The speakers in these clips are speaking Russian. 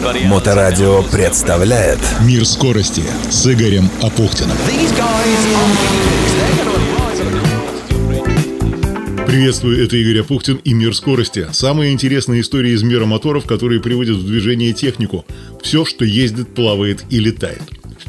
Моторадио представляет Мир скорости с Игорем Апухтиным. Приветствую, это Игорь Апухтин и «Мир скорости». Самые интересные истории из мира моторов, которые приводят в движение технику. Все, что ездит, плавает и летает.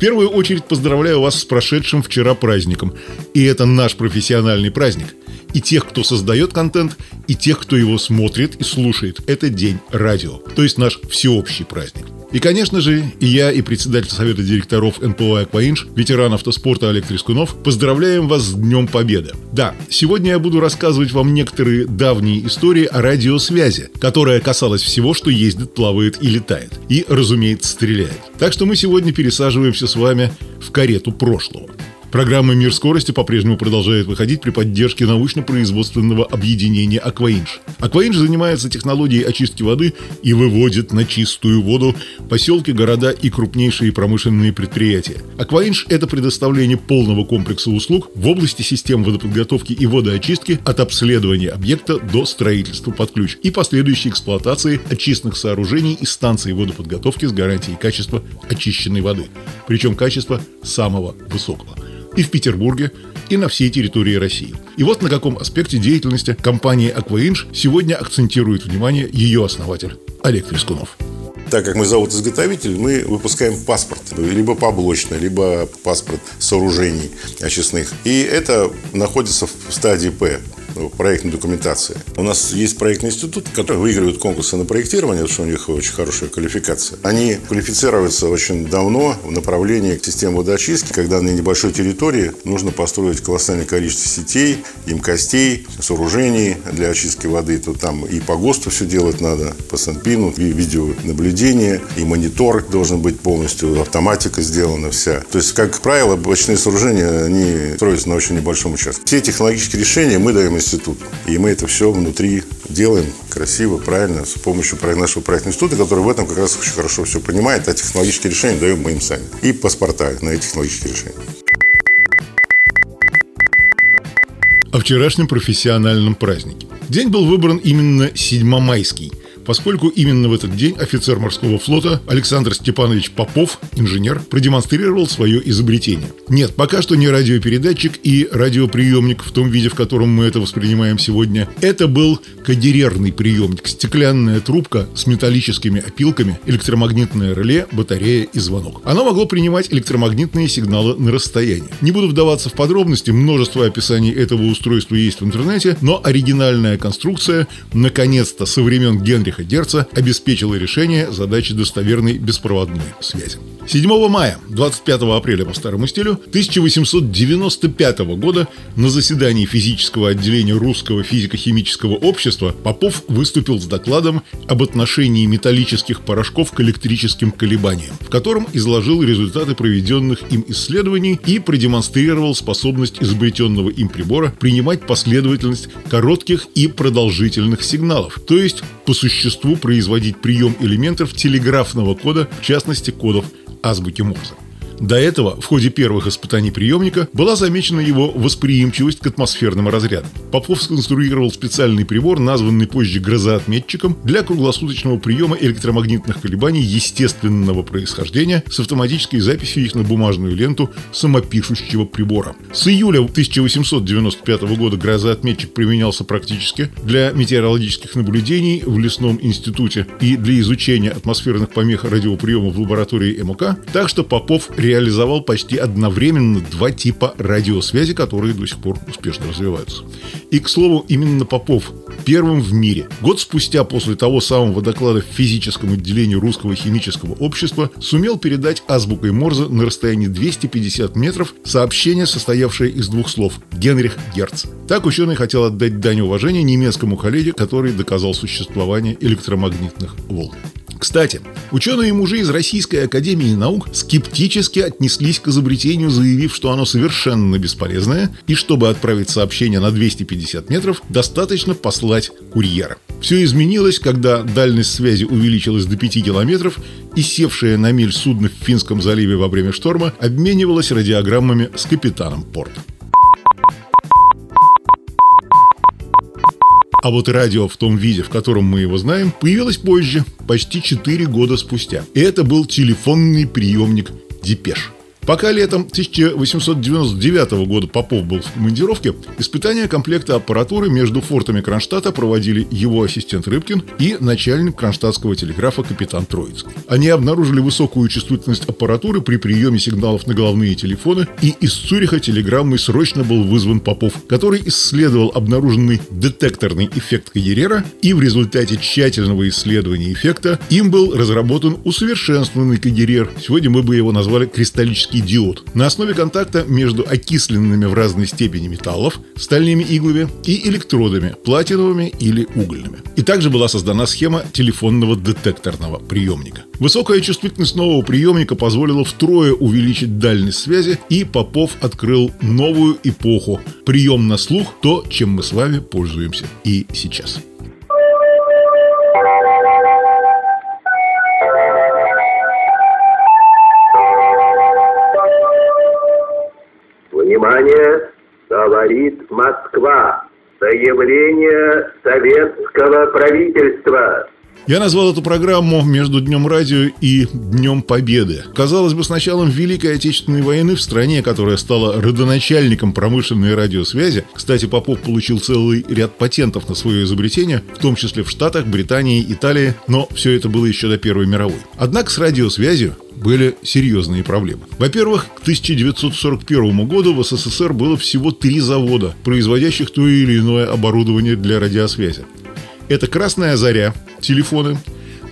Первую очередь поздравляю вас с прошедшим вчера праздником. И это наш профессиональный праздник. И тех, кто создает контент, и тех, кто его смотрит и слушает. Это День радио. То есть наш всеобщий праздник. И, конечно же, и я, и председатель Совета директоров НПО «Акваинж», ветеран автоспорта Олег Трескунов, поздравляем вас с Днем Победы. Да, сегодня я буду рассказывать вам некоторые давние истории о радиосвязи, которая касалась всего, что ездит, плавает и летает. И, разумеется, стреляет. Так что мы сегодня пересаживаемся с вами в карету прошлого. Программа «Мир скорости» по-прежнему продолжает выходить при поддержке научно-производственного объединения «Акваинж». «Акваинж» занимается технологией очистки воды и выводит на чистую воду поселки, города и крупнейшие промышленные предприятия. «Акваинж» — это предоставление полного комплекса услуг в области систем водоподготовки и водоочистки от обследования объекта до строительства под ключ и последующей эксплуатации очистных сооружений и станций водоподготовки с гарантией качества очищенной воды. Причем качества самого высокого и в Петербурге, и на всей территории России. И вот на каком аспекте деятельности компании «Акваинж» сегодня акцентирует внимание ее основатель Олег Трескунов так как мы завод-изготовитель, мы выпускаем паспорт, либо поблочный, либо паспорт сооружений очистных. И это находится в стадии П проектной документации. У нас есть проектный институт, который выигрывает конкурсы на проектирование, потому что у них очень хорошая квалификация. Они квалифицируются очень давно в направлении к системе водоочистки, когда на небольшой территории нужно построить колоссальное количество сетей, емкостей, сооружений для очистки воды. То там и по ГОСТу все делать надо, по Санпину, и видеонаблюдение, и монитор должен быть полностью, автоматика сделана вся. То есть, как правило, блочные сооружения, они строятся на очень небольшом участке. Все технологические решения мы даем институт. И мы это все внутри делаем красиво, правильно, с помощью нашего проектного института, который в этом как раз очень хорошо все понимает, а технологические решения даем мы им сами. И паспорта на эти технологические решения. О вчерашнем профессиональном празднике. День был выбран именно 7 майский – поскольку именно в этот день офицер морского флота Александр Степанович Попов, инженер, продемонстрировал свое изобретение. Нет, пока что не радиопередатчик и радиоприемник в том виде, в котором мы это воспринимаем сегодня. Это был кадерерный приемник, стеклянная трубка с металлическими опилками, электромагнитное реле, батарея и звонок. Оно могло принимать электромагнитные сигналы на расстоянии. Не буду вдаваться в подробности, множество описаний этого устройства есть в интернете, но оригинальная конструкция наконец-то со времен Генриха Генриха Герца обеспечила решение задачи достоверной беспроводной связи. 7 мая, 25 апреля по старому стилю, 1895 года на заседании физического отделения Русского физико-химического общества Попов выступил с докладом об отношении металлических порошков к электрическим колебаниям, в котором изложил результаты проведенных им исследований и продемонстрировал способность изобретенного им прибора принимать последовательность коротких и продолжительных сигналов, то есть по существу производить прием элементов телеграфного кода, в частности кодов азбуки Морзе. До этого, в ходе первых испытаний приемника, была замечена его восприимчивость к атмосферным разрядам. Попов сконструировал специальный прибор, названный позже грозоотметчиком, для круглосуточного приема электромагнитных колебаний естественного происхождения с автоматической записью их на бумажную ленту самопишущего прибора. С июля 1895 года грозоотметчик применялся практически для метеорологических наблюдений в лесном институте и для изучения атмосферных помех радиоприема в лаборатории МОК, так что Попов реализовал почти одновременно два типа радиосвязи, которые до сих пор успешно развиваются. И, к слову, именно Попов первым в мире, год спустя после того самого доклада в физическом отделении Русского химического общества, сумел передать азбукой Морзе на расстоянии 250 метров сообщение, состоявшее из двух слов «Генрих Герц». Так ученый хотел отдать дань уважения немецкому коллеге, который доказал существование электромагнитных волн. Кстати, ученые и мужи из Российской Академии Наук скептически отнеслись к изобретению, заявив, что оно совершенно бесполезное, и чтобы отправить сообщение на 250 метров, достаточно послать курьера. Все изменилось, когда дальность связи увеличилась до 5 километров, и севшее на миль судно в Финском заливе во время шторма обменивалось радиограммами с капитаном порта. А вот радио в том виде, в котором мы его знаем, появилось позже, почти 4 года спустя. Это был телефонный приемник «Депеш». Пока летом 1899 года Попов был в командировке, испытания комплекта аппаратуры между фортами Кронштадта проводили его ассистент Рыбкин и начальник кронштадтского телеграфа капитан Троицкий. Они обнаружили высокую чувствительность аппаратуры при приеме сигналов на головные телефоны, и из Цюриха телеграммой срочно был вызван Попов, который исследовал обнаруженный детекторный эффект Кагерера, и в результате тщательного исследования эффекта им был разработан усовершенствованный Кагерер. Сегодня мы бы его назвали кристаллический диод на основе контакта между окисленными в разной степени металлов, стальными иглами и электродами, платиновыми или угольными. И также была создана схема телефонного детекторного приемника. Высокая чувствительность нового приемника позволила втрое увеличить дальность связи, и Попов открыл новую эпоху – прием на слух, то, чем мы с вами пользуемся и сейчас. Внимание! Говорит Москва. Заявление советского правительства. Я назвал эту программу «Между Днем радио и Днем Победы». Казалось бы, с началом Великой Отечественной войны в стране, которая стала родоначальником промышленной радиосвязи, кстати, Попов получил целый ряд патентов на свое изобретение, в том числе в Штатах, Британии, Италии, но все это было еще до Первой мировой. Однако с радиосвязью были серьезные проблемы. Во-первых, к 1941 году в СССР было всего три завода, производящих то или иное оборудование для радиосвязи. Это «Красная заря» – телефоны,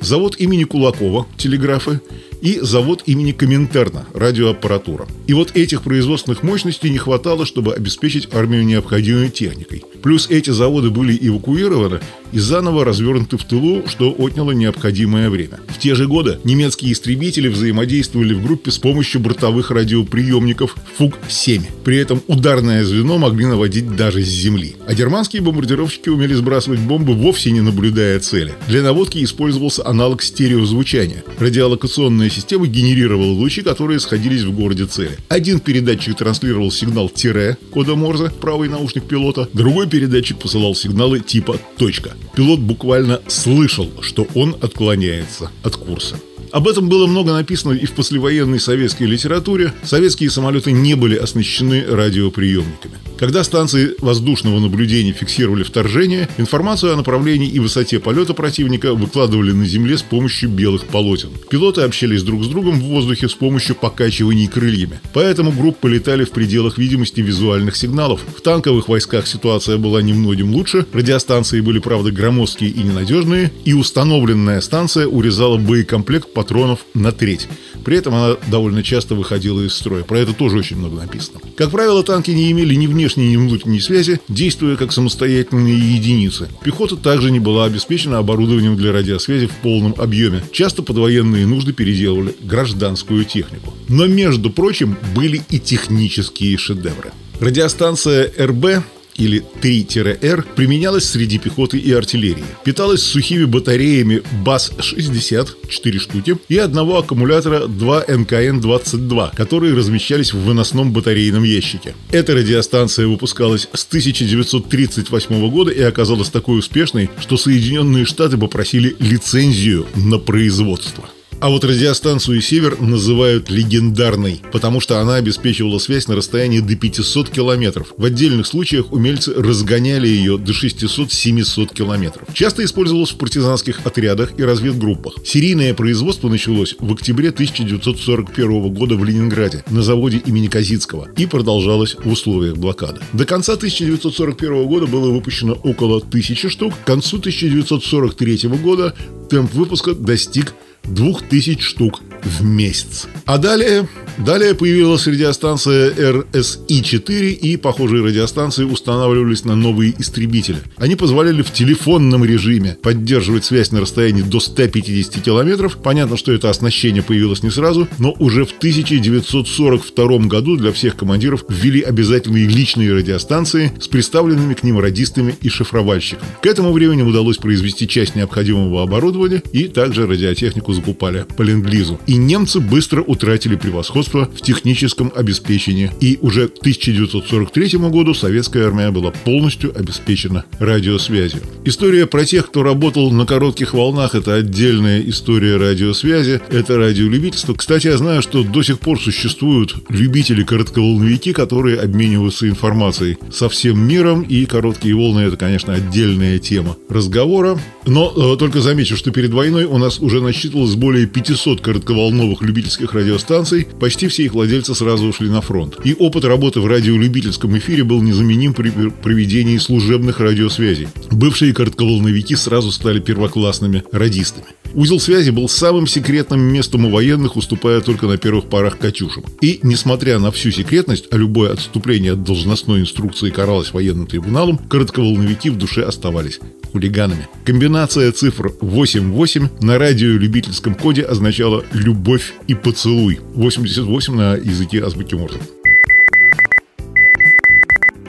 завод имени Кулакова – телеграфы и завод имени Коминтерна – радиоаппаратура. И вот этих производственных мощностей не хватало, чтобы обеспечить армию необходимой техникой. Плюс эти заводы были эвакуированы и заново развернуты в тылу, что отняло необходимое время. В те же годы немецкие истребители взаимодействовали в группе с помощью бортовых радиоприемников ФУГ-7. При этом ударное звено могли наводить даже с земли. А германские бомбардировщики умели сбрасывать бомбы, вовсе не наблюдая цели. Для наводки использовался аналог стереозвучания. Радиолокационная система генерировала лучи, которые сходились в городе цели. Один передатчик транслировал сигнал тире кода Морзе, правый наушник пилота, другой передатчик посылал сигналы типа «точка». Пилот буквально слышал, что он отклоняется от курса. Об этом было много написано и в послевоенной советской литературе. Советские самолеты не были оснащены радиоприемниками. Когда станции воздушного наблюдения фиксировали вторжение, информацию о направлении и высоте полета противника выкладывали на земле с помощью белых полотен. Пилоты общались друг с другом в воздухе с помощью покачиваний крыльями. Поэтому группы летали в пределах видимости визуальных сигналов. В танковых войсках ситуация была немногим лучше, радиостанции были, правда, громоздкие и ненадежные, и установленная станция урезала боекомплект патронов на треть. При этом она довольно часто выходила из строя. Про это тоже очень много написано. Как правило, танки не имели ни внешней, ни внутренней связи, действуя как самостоятельные единицы. Пехота также не была обеспечена оборудованием для радиосвязи в полном объеме. Часто под военные нужды переделывали гражданскую технику. Но, между прочим, были и технические шедевры. Радиостанция РБ или 3-R применялась среди пехоты и артиллерии. Питалась сухими батареями БАС-60, 4 штуки, и одного аккумулятора 2 НКН-22, которые размещались в выносном батарейном ящике. Эта радиостанция выпускалась с 1938 года и оказалась такой успешной, что Соединенные Штаты попросили лицензию на производство. А вот радиостанцию «Север» называют легендарной, потому что она обеспечивала связь на расстоянии до 500 километров. В отдельных случаях умельцы разгоняли ее до 600-700 километров. Часто использовалась в партизанских отрядах и разведгруппах. Серийное производство началось в октябре 1941 года в Ленинграде на заводе имени Казицкого и продолжалось в условиях блокады. До конца 1941 года было выпущено около тысячи штук. К концу 1943 года темп выпуска достиг 2000 штук в месяц. А далее, далее появилась радиостанция RSI-4 и похожие радиостанции устанавливались на новые истребители. Они позволяли в телефонном режиме поддерживать связь на расстоянии до 150 километров. Понятно, что это оснащение появилось не сразу, но уже в 1942 году для всех командиров ввели обязательные личные радиостанции с представленными к ним радистами и шифровальщиком. К этому времени удалось произвести часть необходимого оборудования и также радиотехнику закупали по ленд-лизу. И немцы быстро утратили превосходство в техническом обеспечении. И уже к 1943 году советская армия была полностью обеспечена радиосвязью. История про тех, кто работал на коротких волнах, это отдельная история радиосвязи, это радиолюбительство. Кстати, я знаю, что до сих пор существуют любители коротковолновики, которые обмениваются информацией со всем миром, и короткие волны это, конечно, отдельная тема разговора. Но э, только замечу, что перед войной у нас уже насчитывалось более 500 коротковолновых любительских радиостанций, почти все их владельцы сразу ушли на фронт. И опыт работы в радиолюбительском эфире был незаменим при проведении служебных радиосвязей. Бывшие коротковолновики сразу стали первоклассными радистами. Узел связи был самым секретным местом у военных, уступая только на первых порах «Катюшам». И, несмотря на всю секретность, а любое отступление от должностной инструкции каралось военным трибуналом, коротковолновики в душе оставались хулиганами. Комбинация цифр 88 на радиолюбительском коде означала «любовь и поцелуй». 88 на языке азбуки Морзе.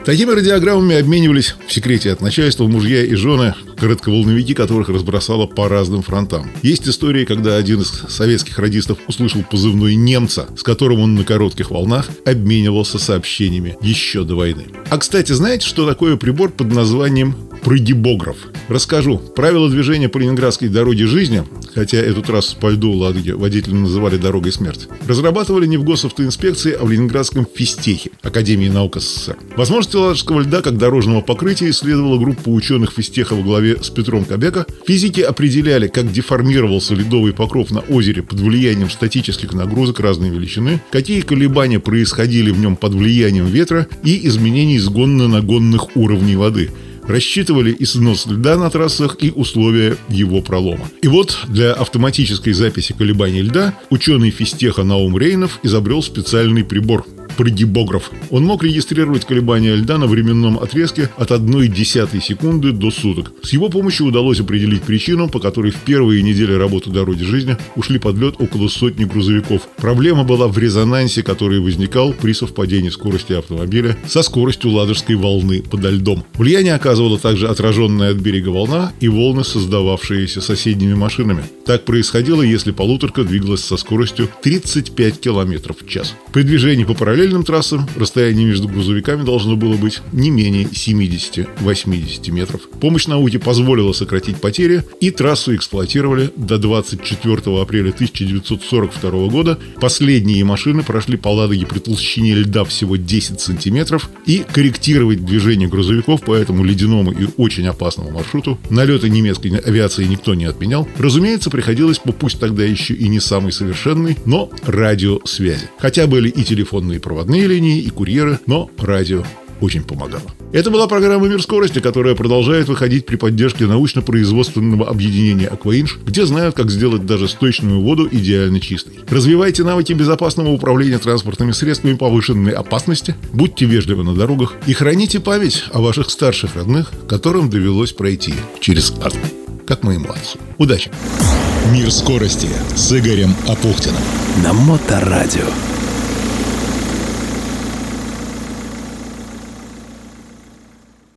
Такими радиограммами обменивались в секрете от начальства мужья и жены, коротковолновики которых разбросало по разным фронтам. Есть истории, когда один из советских радистов услышал позывной немца, с которым он на коротких волнах обменивался сообщениями еще до войны. А кстати, знаете, что такое прибор под названием прогибограф? Расскажу. Правила движения по Ленинградской дороге жизни, хотя эту трассу по льду Ладоги водители называли дорогой смерти, разрабатывали не в госавтоинспекции, а в Ленинградском физтехе, Академии наук СССР. Возможности ладожского льда как дорожного покрытия исследовала группа ученых физтеха во главе с Петром Кобека. Физики определяли, как деформировался ледовый покров на озере под влиянием статических нагрузок разной величины, какие колебания происходили в нем под влиянием ветра и изменений сгонно-нагонных уровней воды – рассчитывали и снос льда на трассах, и условия его пролома. И вот для автоматической записи колебаний льда ученый физтеха Наум Рейнов изобрел специальный прибор – прогибограф. Он мог регистрировать колебания льда на временном отрезке от 1 десятой секунды до суток. С его помощью удалось определить причину, по которой в первые недели работы дороги жизни ушли под лед около сотни грузовиков. Проблема была в резонансе, который возникал при совпадении скорости автомобиля со скоростью ладожской волны подо льдом. Влияние оказывало также отраженная от берега волна и волны, создававшиеся соседними машинами. Так происходило, если полуторка двигалась со скоростью 35 км в час. При движении по параллели параллельным трассам расстояние между грузовиками должно было быть не менее 70-80 метров. Помощь науке позволила сократить потери, и трассу эксплуатировали до 24 апреля 1942 года. Последние машины прошли по Ладоге при толщине льда всего 10 сантиметров, и корректировать движение грузовиков по этому ледяному и очень опасному маршруту налеты немецкой авиации никто не отменял. Разумеется, приходилось по пусть тогда еще и не самой совершенной, но радиосвязи. Хотя были и телефонные провода проводные линии и курьеры, но радио очень помогало. Это была программа «Мир скорости», которая продолжает выходить при поддержке научно-производственного объединения «Акваинж», где знают, как сделать даже сточную воду идеально чистой. Развивайте навыки безопасного управления транспортными средствами повышенной опасности, будьте вежливы на дорогах и храните память о ваших старших родных, которым довелось пройти через ад, как моему отцу. Удачи! «Мир скорости» с Игорем Апухтиным. На Моторадио.